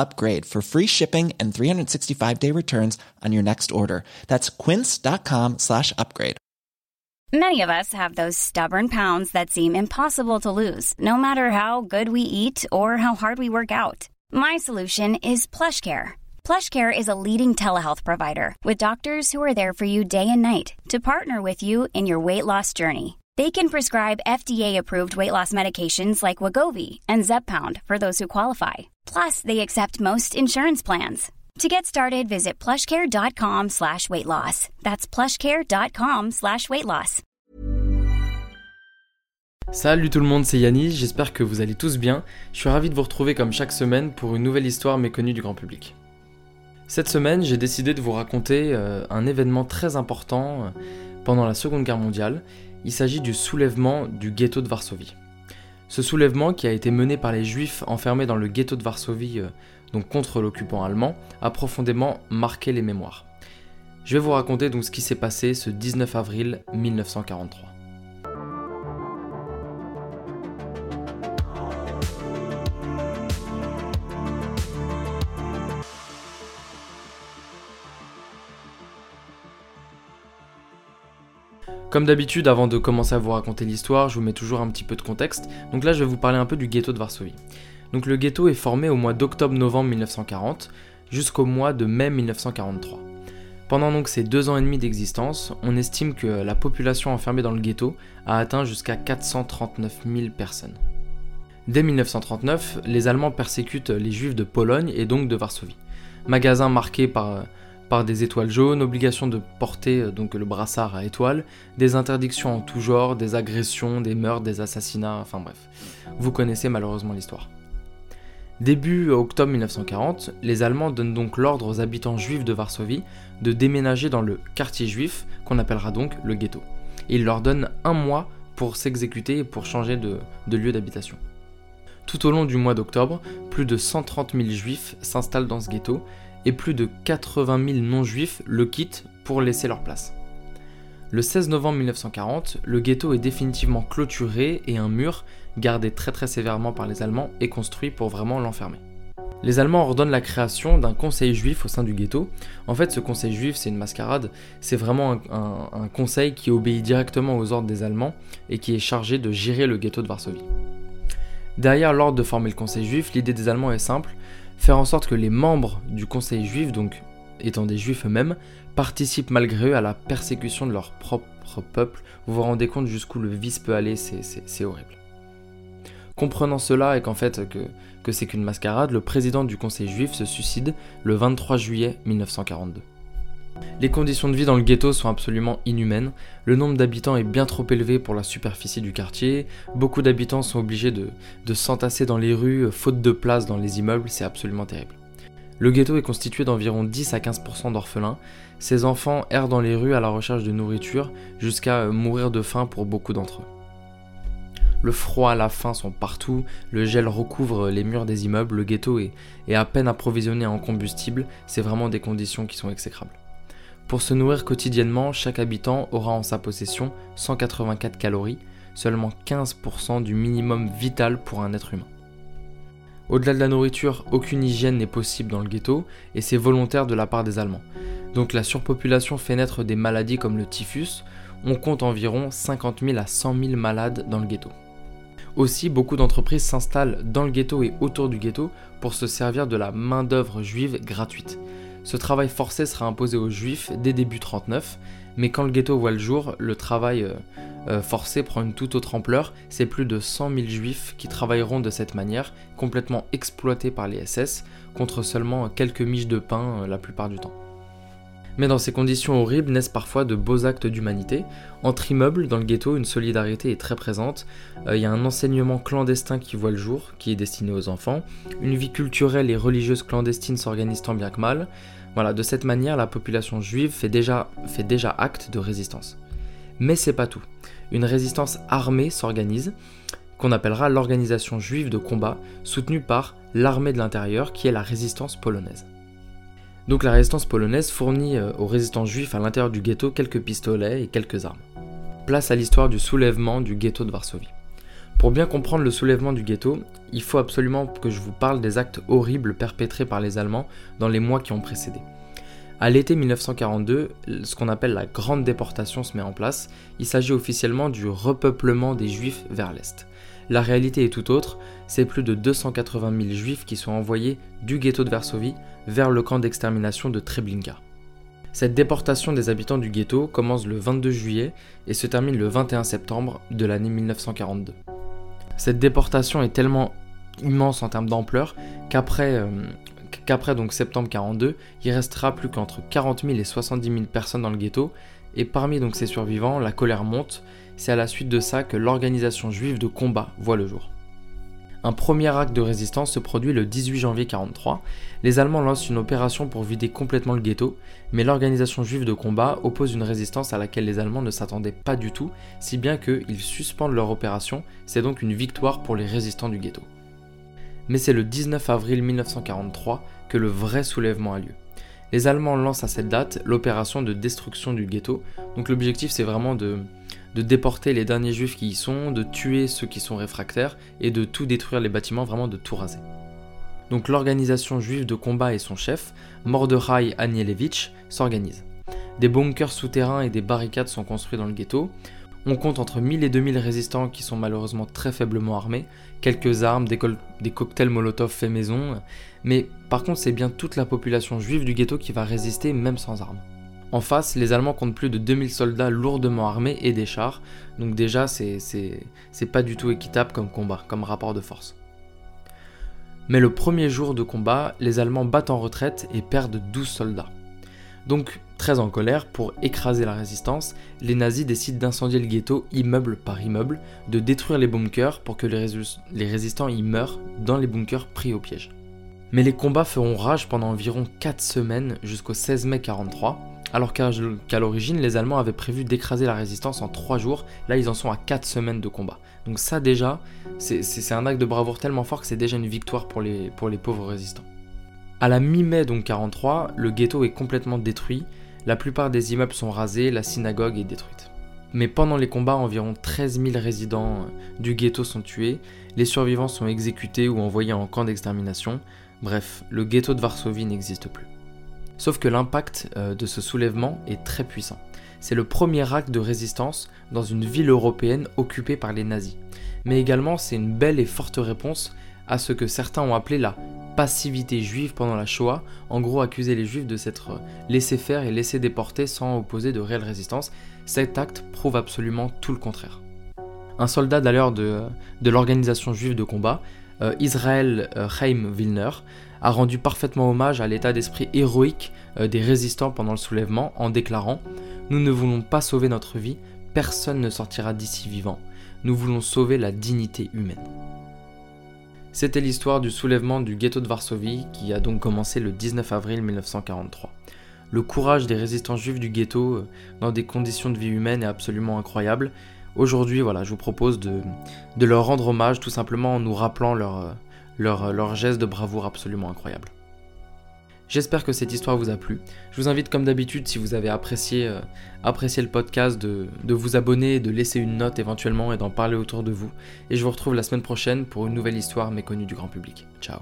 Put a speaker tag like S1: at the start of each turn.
S1: upgrade for free shipping and 365 day returns on your next order. That's quince.com slash upgrade.
S2: Many of us have those stubborn pounds that seem impossible to lose, no matter how good we eat or how hard we work out. My solution is PlushCare. PlushCare is a leading telehealth provider with doctors who are there for you day and night to partner with you in your weight loss journey. They can prescribe FDA-approved weight loss medications like Wagovi and Zepbound for those who qualify. Plus, they accept most insurance plans. To get started, visit plushcare.com slash weight loss. That's plushcare.com slash weight loss.
S3: Salut tout le monde, c'est Yanis, j'espère que vous allez tous bien. Je suis ravi de vous retrouver comme chaque semaine pour une nouvelle histoire méconnue du grand public. Cette semaine, j'ai décidé de vous raconter euh, un événement très important euh, pendant la Seconde Guerre mondiale. Il s'agit du soulèvement du ghetto de Varsovie. Ce soulèvement, qui a été mené par les juifs enfermés dans le ghetto de Varsovie, euh, donc contre l'occupant allemand, a profondément marqué les mémoires. Je vais vous raconter donc ce qui s'est passé ce 19 avril 1943. Comme d'habitude, avant de commencer à vous raconter l'histoire, je vous mets toujours un petit peu de contexte. Donc là, je vais vous parler un peu du ghetto de Varsovie. Donc le ghetto est formé au mois d'octobre-novembre 1940 jusqu'au mois de mai 1943. Pendant donc ces deux ans et demi d'existence, on estime que la population enfermée dans le ghetto a atteint jusqu'à 439 000 personnes. Dès 1939, les Allemands persécutent les Juifs de Pologne et donc de Varsovie. Magasins marqués par par des étoiles jaunes, obligation de porter euh, donc le brassard à étoiles, des interdictions en tout genre, des agressions, des meurtres, des assassinats, enfin bref. Vous connaissez malheureusement l'histoire. Début octobre 1940, les Allemands donnent donc l'ordre aux habitants juifs de Varsovie de déménager dans le quartier juif, qu'on appellera donc le ghetto. Et ils leur donnent un mois pour s'exécuter et pour changer de, de lieu d'habitation. Tout au long du mois d'octobre, plus de 130 000 juifs s'installent dans ce ghetto et plus de 80 000 non-juifs le quittent pour laisser leur place. Le 16 novembre 1940, le ghetto est définitivement clôturé et un mur, gardé très très sévèrement par les Allemands, est construit pour vraiment l'enfermer. Les Allemands ordonnent la création d'un conseil juif au sein du ghetto. En fait, ce conseil juif, c'est une mascarade. C'est vraiment un, conseil qui obéit directement aux ordres des Allemands et qui est chargé de gérer le ghetto de Varsovie. Derrière l'ordre de former le conseil juif, l'idée des Allemands est simple faire en sorte que les membres du conseil juif, donc étant des juifs eux-mêmes, participent malgré eux à la persécution de leur propre peuple. Vous vous rendez compte jusqu'où le vice peut aller, c'est horrible. Comprenant cela et qu'en fait que, que c'est qu'une mascarade, le président du conseil juif se suicide le 23 juillet 1942. Les conditions de vie dans le ghetto sont absolument inhumaines. Le nombre d'habitants est bien trop élevé pour la superficie du quartier. Beaucoup d'habitants sont obligés de, s'entasser dans les rues, euh, faute de place dans les immeubles, c'est absolument terrible. Le ghetto est constitué d'environ 10 à 15% d'orphelins. Ces enfants errent dans les rues à la recherche de nourriture jusqu'à euh, mourir de faim pour beaucoup d'entre eux. Le froid, la faim sont partout, le gel recouvre les murs des immeubles, le ghetto est à peine approvisionné en combustible, c'est vraiment des conditions qui sont exécrables. Pour se nourrir quotidiennement, chaque habitant aura en sa possession 184 calories, seulement 15% du minimum vital pour un être humain. Au-delà de la nourriture, aucune hygiène n'est possible dans le ghetto et c'est volontaire de la part des Allemands. Donc la surpopulation fait naître des maladies comme le typhus. On compte environ 50 000 à 100 000 malades dans le ghetto. Aussi, beaucoup d'entreprises s'installent dans le ghetto et autour du ghetto pour se servir de la main-d'œuvre juive gratuite. Ce travail forcé sera imposé aux juifs dès début 39, mais quand le ghetto voit le jour, le travail euh, euh, forcé prend une toute autre ampleur. C'est plus de 100 000 juifs qui travailleront de cette manière, complètement exploités par les SS, contre seulement quelques miches de pain euh, la plupart du temps. Mais dans ces conditions horribles naissent parfois de beaux actes d'humanité. Entre immeubles, dans le ghetto, une solidarité est très présente. Il y a un enseignement clandestin qui voit le jour, qui est destiné aux enfants. Une vie culturelle et religieuse clandestine s'organise tant bien que mal. Voilà, de cette manière, la population juive fait déjà, fait déjà acte de résistance. Mais c'est pas tout. Une résistance armée s'organise, qu'on appellera l'organisation juive de combat, soutenue par l'armée de l'intérieur, qui est la résistance polonaise. Donc la résistance polonaise fournit euh, aux résistants juifs à l'intérieur du ghetto quelques pistolets et quelques armes. Place à l'histoire du soulèvement du ghetto de Varsovie. Pour bien comprendre le soulèvement du ghetto, il faut absolument que je vous parle des actes horribles perpétrés par les Allemands dans les mois qui ont précédé. À l'été 1942, ce qu'on appelle la grande déportation se met en place. Il s'agit officiellement du repeuplement des Juifs vers l'Est. La réalité est tout autre, c'est plus de 280 000 Juifs qui sont envoyés du ghetto de Varsovie vers le camp d'extermination de Treblinka. Cette déportation des habitants du ghetto commence le 22 juillet et se termine le 21 septembre de l'année 1942. Cette déportation est tellement immense en termes d'ampleur qu'après euh, qu'après donc septembre 42, il restera plus qu'entre 40 000 et 70 000 personnes dans le ghetto, et parmi donc ces survivants, la colère monte, c'est à la suite de ça que l'organisation juive de combat voit le jour. Un premier acte de résistance se produit le 18 janvier 1943. Les Allemands lancent une opération pour vider complètement le ghetto, mais l'organisation juive de combat oppose une résistance à laquelle les Allemands ne s'attendaient pas du tout, si bien qu'ils suspendent leur opération, c'est donc une victoire pour les résistants du ghetto. Mais c'est le 19 avril 1943 que le vrai soulèvement a lieu. Les Allemands lancent à cette date l'opération de destruction du ghetto, donc l'objectif c'est vraiment de, déporter les derniers juifs qui y sont, de tuer ceux qui sont réfractaires et de tout détruire les bâtiments, vraiment de tout raser. Donc l'organisation juive de combat et son chef, Mordechai Anielewicz, s'organisent. Des bunkers souterrains et des barricades sont construits dans le ghetto. On compte entre 1000 et 2000 résistants qui sont malheureusement très faiblement armés, quelques armes, des, cocktails Molotov faits maison, mais par contre c'est bien toute la population juive du ghetto qui va résister même sans armes. En face, les Allemands comptent plus de 2000 soldats lourdement armés et des chars, donc déjà c'est pas du tout équitable comme combat, comme rapport de force. Mais le premier jour de combat, les Allemands battent en retraite et perdent 12 soldats. Donc, très en colère, pour écraser la résistance, les nazis décident d'incendier le ghetto immeuble par immeuble, de détruire les bunkers pour que les, résistants y meurent dans les bunkers pris au piège. Mais les combats feront rage pendant environ 4 semaines jusqu'au 16 mai 43, alors qu'à l'origine, les Allemands avaient prévu d'écraser la résistance en 3 jours, là ils en sont à 4 semaines de combat. Donc ça déjà, c'est un acte de bravoure tellement fort que c'est déjà une victoire pour les, pour les pauvres résistants. À la mi-mai donc 43, le ghetto est complètement détruit, la plupart des immeubles sont rasés, la synagogue est détruite. Mais pendant les combats, environ 13 000 résidents du ghetto sont tués, les survivants sont exécutés ou envoyés en camp d'extermination, bref, le ghetto de Varsovie n'existe plus. Sauf que l'impact euh, de ce soulèvement est très puissant. C'est le premier acte de résistance dans une ville européenne occupée par les nazis. Mais également c'est une belle et forte réponse à ce que certains ont appelé la passivité juive pendant la Shoah, en gros accuser les juifs de s'être laissés faire et laissés déporter sans opposer de réelle résistance. Cet acte prouve absolument tout le contraire. Un soldat d'ailleurs de, de l'organisation juive de combat, euh, Israël euh, Chaim Wilner, a rendu parfaitement hommage à l'état d'esprit héroïque euh, des résistants pendant le soulèvement en déclarant ⁇ Nous ne voulons pas sauver notre vie, personne ne sortira d'ici vivant, nous voulons sauver la dignité humaine. C'était l'histoire du soulèvement du ghetto de Varsovie qui a donc commencé le 19 avril 1943. Le courage des résistants juifs du ghetto euh, dans des conditions de vie humaine est absolument incroyable. Aujourd'hui, voilà, je vous propose de, leur rendre hommage tout simplement en nous rappelant leur, euh, leur, leur geste de bravoure absolument incroyable. J'espère que cette histoire vous a plu. Je vous invite comme d'habitude, si vous avez apprécié, euh, apprécié le podcast, de, de, vous abonner, de laisser une note éventuellement et d'en parler autour de vous. Et je vous retrouve la semaine prochaine pour une nouvelle histoire méconnue du grand public. Ciao